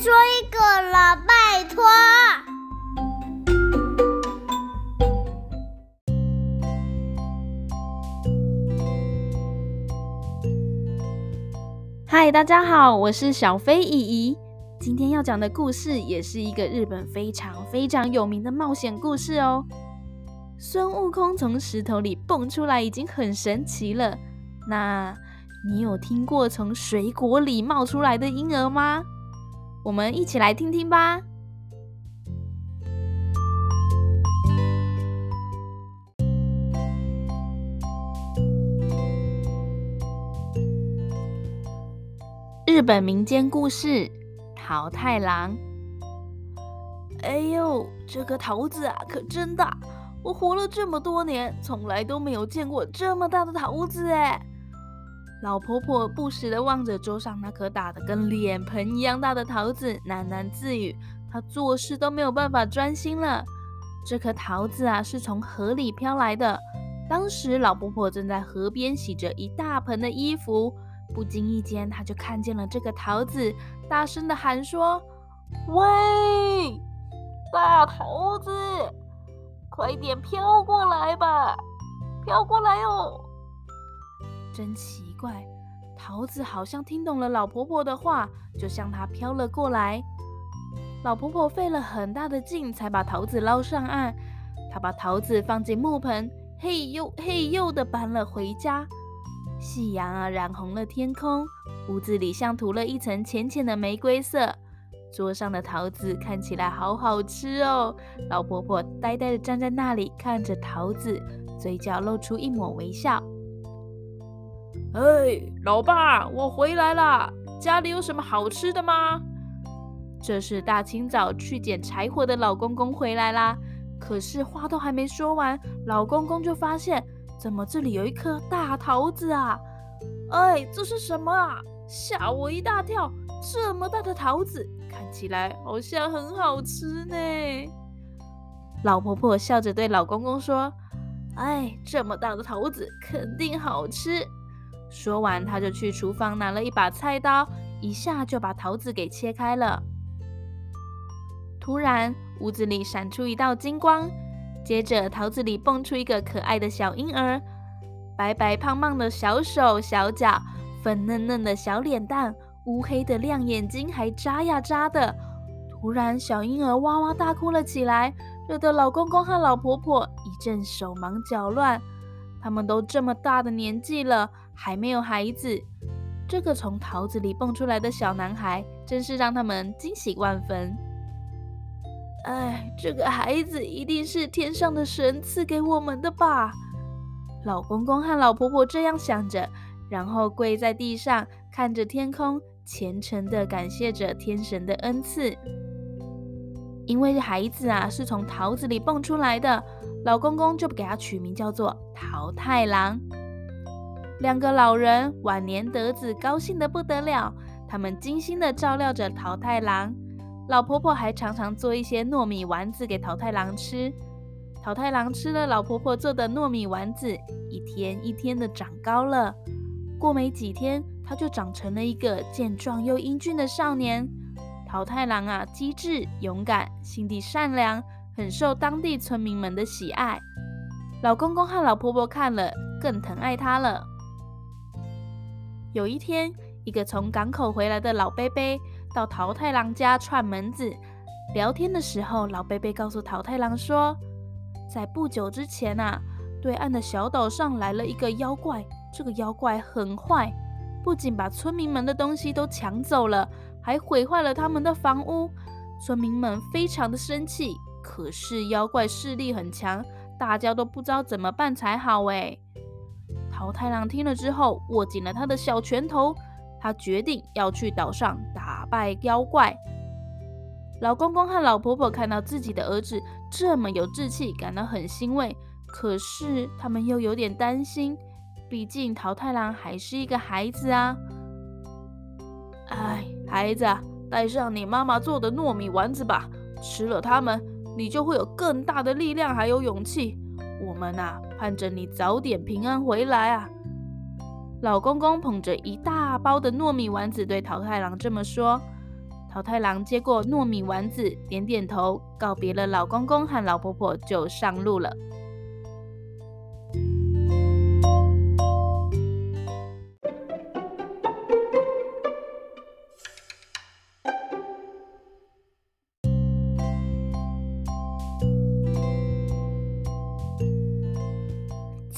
说一个了，拜托。嗨，大家好，我是小飞姨姨。今天要讲的故事也是一个日本非常非常有名的冒险故事哦。孙悟空从石头里蹦出来已经很神奇了，那你有听过从水果里冒出来的婴儿吗？我们一起来听听吧。日本民间故事《桃太郎》。哎呦，这个桃子啊，可真大！我活了这么多年，从来都没有见过这么大的桃子哎！老婆婆不时地望着桌上那颗大的跟脸盆一样大的桃子，喃喃自语：“她做事都没有办法专心了。”这颗桃子啊，是从河里飘来的。当时老婆婆正在河边洗着一大盆的衣服，不经意间，她就看见了这个桃子，大声地喊说：“喂，大桃子！”快点飘过来吧，飘过来哦！真奇怪，桃子好像听懂了老婆婆的话，就向她飘了过来。老婆婆费了很大的劲才把桃子捞上岸。她把桃子放进木盆，嘿呦嘿呦的搬了回家。夕阳啊，染红了天空，屋子里像涂了一层浅浅的玫瑰色。桌上的桃子看起来好好吃哦，老婆婆呆呆的站在那里看着桃子，嘴角露出一抹微笑。哎，老爸，我回来了，家里有什么好吃的吗？这是大清早去捡柴火的老公公回来啦。可是话都还没说完，老公公就发现，怎么这里有一颗大桃子啊？哎，这是什么啊？吓我一大跳！这么大的桃子，看起来好像很好吃呢。老婆婆笑着对老公公说：“哎，这么大的桃子肯定好吃。”说完，他就去厨房拿了一把菜刀，一下就把桃子给切开了。突然，屋子里闪出一道金光，接着桃子里蹦出一个可爱的小婴儿，白白胖胖的小手小脚，粉嫩嫩的小脸蛋。乌黑的亮眼睛还眨呀眨的，突然小婴儿哇哇大哭了起来，惹得老公公和老婆婆一阵手忙脚乱。他们都这么大的年纪了，还没有孩子，这个从桃子里蹦出来的小男孩，真是让他们惊喜万分。哎，这个孩子一定是天上的神赐给我们的吧？老公公和老婆婆这样想着，然后跪在地上，看着天空。虔诚地感谢着天神的恩赐，因为孩子啊是从桃子里蹦出来的，老公公就给他取名叫做桃太郎。两个老人晚年得子，高兴得不得了，他们精心地照料着桃太郎。老婆婆还常常做一些糯米丸子给桃太郎吃。桃太郎吃了老婆婆做的糯米丸子，一天一天的长高了。过没几天，他就长成了一个健壮又英俊的少年。桃太郎啊，机智勇敢，心地善良，很受当地村民们的喜爱。老公公和老婆婆看了更疼爱他了。有一天，一个从港口回来的老伯伯到桃太郎家串门子。聊天的时候，老伯伯告诉桃太郎说，在不久之前啊，对岸的小岛上来了一个妖怪。这个妖怪很坏，不仅把村民们的东西都抢走了，还毁坏了他们的房屋。村民们非常的生气，可是妖怪势力很强，大家都不知道怎么办才好。哎，桃太郎听了之后，握紧了他的小拳头，他决定要去岛上打败妖怪。老公公和老婆婆看到自己的儿子这么有志气，感到很欣慰，可是他们又有点担心。毕竟桃太郎还是一个孩子啊！哎，孩子，带上你妈妈做的糯米丸子吧，吃了它们，你就会有更大的力量还有勇气。我们呐，盼着你早点平安回来啊！老公公捧着一大包的糯米丸子，对桃太郎这么说。桃太郎接过糯米丸子，点点头，告别了老公公和老婆婆，就上路了。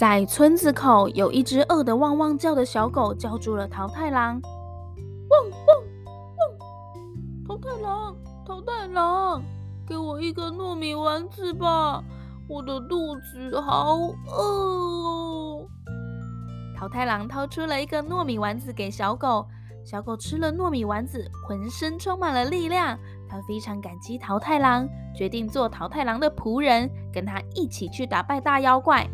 在村子口，有一只饿得汪汪叫的小狗，叫住了桃太郎。汪汪汪！桃太郎，桃太郎，给我一个糯米丸子吧，我的肚子好饿哦。桃太郎掏出了一个糯米丸子给小狗，小狗吃了糯米丸子，浑身充满了力量。它非常感激桃太郎，决定做桃太郎的仆人，跟他一起去打败大妖怪。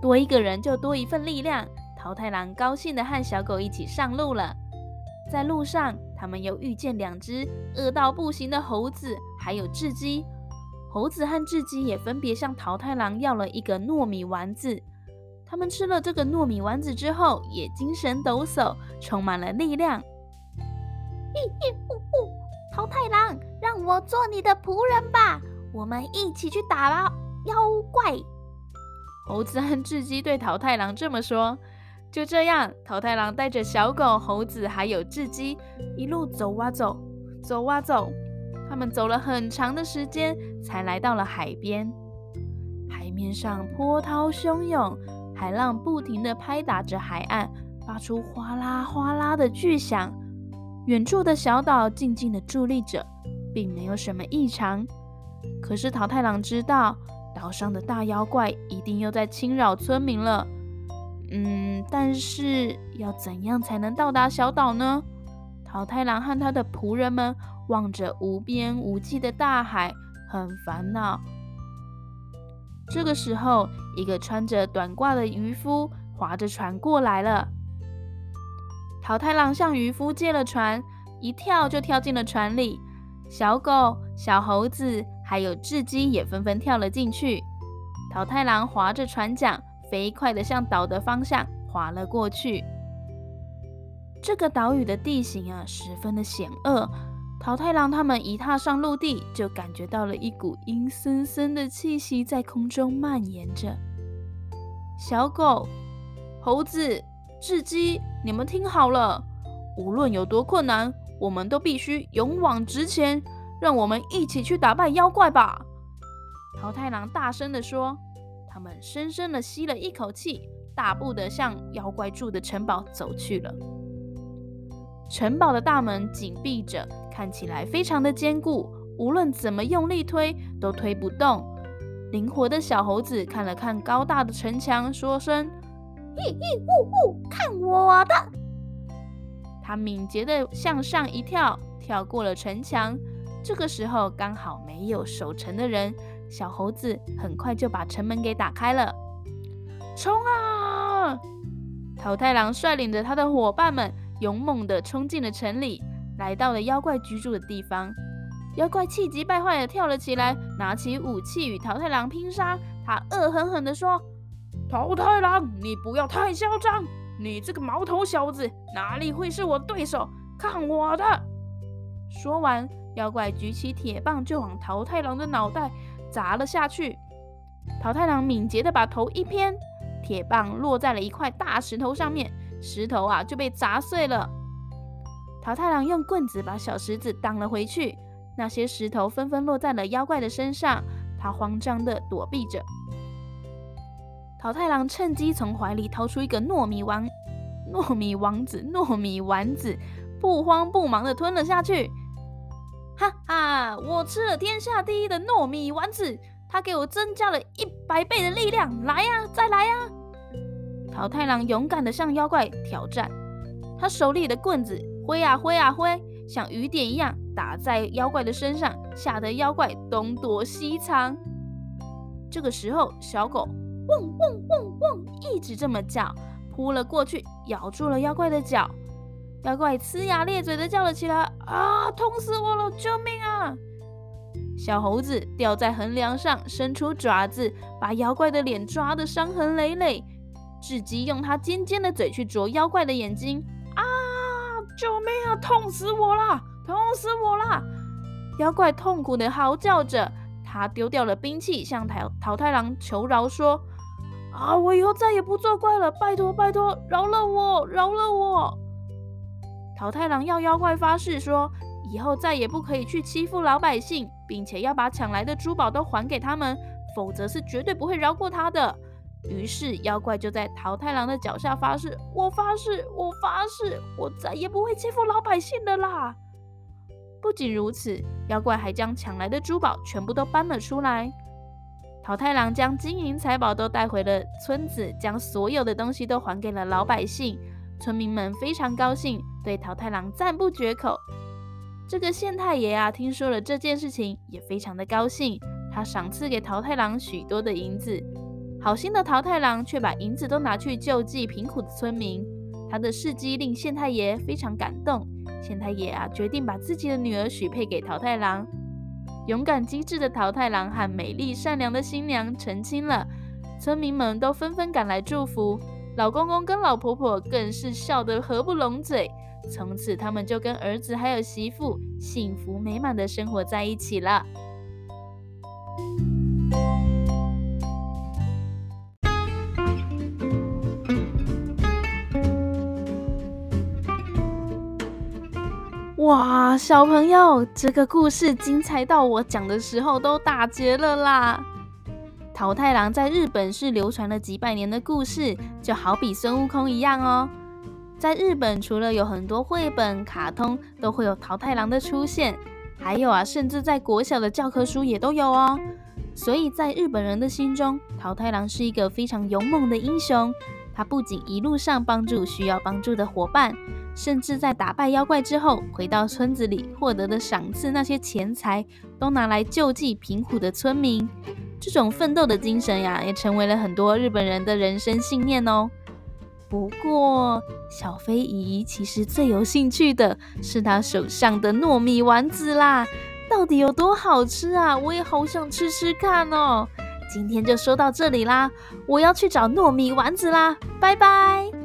多一个人就多一份力量。桃太郎高兴地和小狗一起上路了。在路上，他们又遇见两只饿到不行的猴子，还有雉鸡。猴子和雉鸡也分别向桃太郎要了一个糯米丸子。他们吃了这个糯米丸子之后，也精神抖擞，充满了力量。嘿嘿呼呼，桃太郎，让我做你的仆人吧，我们一起去打捞妖怪。猴子和雉鸡对桃太郎这么说。就这样，桃太郎带着小狗、猴子还有雉鸡，一路走啊走，走啊走。他们走了很长的时间，才来到了海边。海面上波涛汹涌，海浪不停地拍打着海岸，发出哗啦哗啦的巨响。远处的小岛静静地伫立着，并没有什么异常。可是桃太郎知道。岛上的大妖怪一定又在侵扰村民了。嗯，但是要怎样才能到达小岛呢？桃太郎和他的仆人们望着无边无际的大海，很烦恼。这个时候，一个穿着短褂的渔夫划着船过来了。桃太郎向渔夫借了船，一跳就跳进了船里。小狗、小猴子。还有雉鸡也纷纷跳了进去。桃太郎划着船桨，飞快地向岛的方向划了过去。这个岛屿的地形啊，十分的险恶。桃太郎他们一踏上陆地，就感觉到了一股阴森森的气息在空中蔓延着。小狗、猴子、雉鸡，你们听好了，无论有多困难，我们都必须勇往直前。让我们一起去打败妖怪吧！桃太郎大声地说。他们深深地吸了一口气，大步地向妖怪住的城堡走去了。城堡的大门紧闭着，看起来非常的坚固，无论怎么用力推都推不动。灵活的小猴子看了看高大的城墙，说声：“嘿嘿呜呜，看我的！”他敏捷地向上一跳，跳过了城墙。这个时候刚好没有守城的人，小猴子很快就把城门给打开了。冲啊！桃太郎率领着他的伙伴们勇猛地冲进了城里，来到了妖怪居住的地方。妖怪气急败坏地跳了起来，拿起武器与桃太郎拼杀。他恶狠狠地说：“桃太郎，你不要太嚣张！你这个毛头小子，哪里会是我对手？看我的！”说完。妖怪举起铁棒就往桃太郎的脑袋砸了下去。桃太郎敏捷地把头一偏，铁棒落在了一块大石头上面，石头啊就被砸碎了。桃太郎用棍子把小石子挡了回去，那些石头纷纷落在了妖怪的身上，他慌张地躲避着。桃太郎趁机从怀里掏出一个糯米丸，糯米王子，糯米丸子，不慌不忙地吞了下去。哈哈！我吃了天下第一的糯米丸子，它给我增加了一百倍的力量。来呀，再来呀！桃太郎勇敢地向妖怪挑战，他手里的棍子挥啊挥啊挥，像雨点一样打在妖怪的身上，吓得妖怪东躲西藏。这个时候，小狗汪汪汪汪一直这么叫，扑了过去，咬住了妖怪的脚。妖怪呲牙咧嘴的叫了起来：“啊，痛死我了！救命啊！”小猴子吊在横梁上，伸出爪子，把妖怪的脸抓得伤痕累累。智鸡用它尖尖的嘴去啄妖怪的眼睛：“啊，救命啊！痛死我了！痛死我啦！妖怪痛苦的嚎叫着，他丢掉了兵器，向桃桃太郎求饶说：“啊，我以后再也不作怪了，拜托拜托，饶了我，饶了我！”桃太郎要妖怪发誓说，以后再也不可以去欺负老百姓，并且要把抢来的珠宝都还给他们，否则是绝对不会饶过他的。于是妖怪就在桃太郎的脚下发誓：“我发誓，我发誓，我再也不会欺负老百姓的啦！”不仅如此，妖怪还将抢来的珠宝全部都搬了出来。桃太郎将金银财宝都带回了村子，将所有的东西都还给了老百姓。村民们非常高兴，对桃太郎赞不绝口。这个县太爷啊，听说了这件事情，也非常的高兴，他赏赐给桃太郎许多的银子。好心的桃太郎却把银子都拿去救济贫苦的村民，他的事迹令县太爷非常感动。县太爷啊，决定把自己的女儿许配给桃太郎。勇敢机智的桃太郎和美丽善良的新娘成亲了，村民们都纷纷赶来祝福。老公公跟老婆婆更是笑得合不拢嘴。从此，他们就跟儿子还有媳妇幸福美满的生活在一起了。哇，小朋友，这个故事精彩到我讲的时候都打结了啦！桃太郎在日本是流传了几百年的故事，就好比孙悟空一样哦。在日本，除了有很多绘本、卡通都会有桃太郎的出现，还有啊，甚至在国小的教科书也都有哦。所以在日本人的心中，桃太郎是一个非常勇猛的英雄。他不仅一路上帮助需要帮助的伙伴。甚至在打败妖怪之后，回到村子里获得的赏赐，那些钱财都拿来救济贫苦的村民。这种奋斗的精神呀，也成为了很多日本人的人生信念哦。不过，小飞姨其实最有兴趣的是她手上的糯米丸子啦，到底有多好吃啊？我也好想吃吃看哦。今天就说到这里啦，我要去找糯米丸子啦，拜拜。